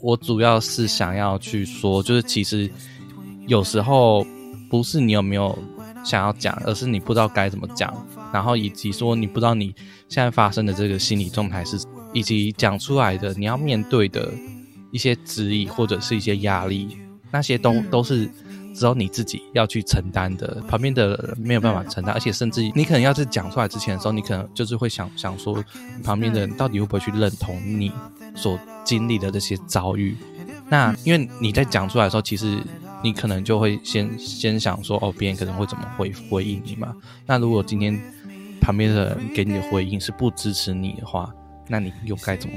我主要是想要去说，就是其实有时候不是你有没有想要讲，而是你不知道该怎么讲，然后以及说你不知道你现在发生的这个心理状态是，以及讲出来的你要面对的一些质疑或者是一些压力，那些都都是。只有你自己要去承担的，旁边的人没有办法承担，而且甚至你可能要是讲出来之前的时候，你可能就是会想想说，旁边的人到底会不会去认同你所经历的这些遭遇？那因为你在讲出来的时候，其实你可能就会先先想说，哦，别人可能会怎么回回应你嘛？那如果今天旁边的人给你的回应是不支持你的话，那你又该怎么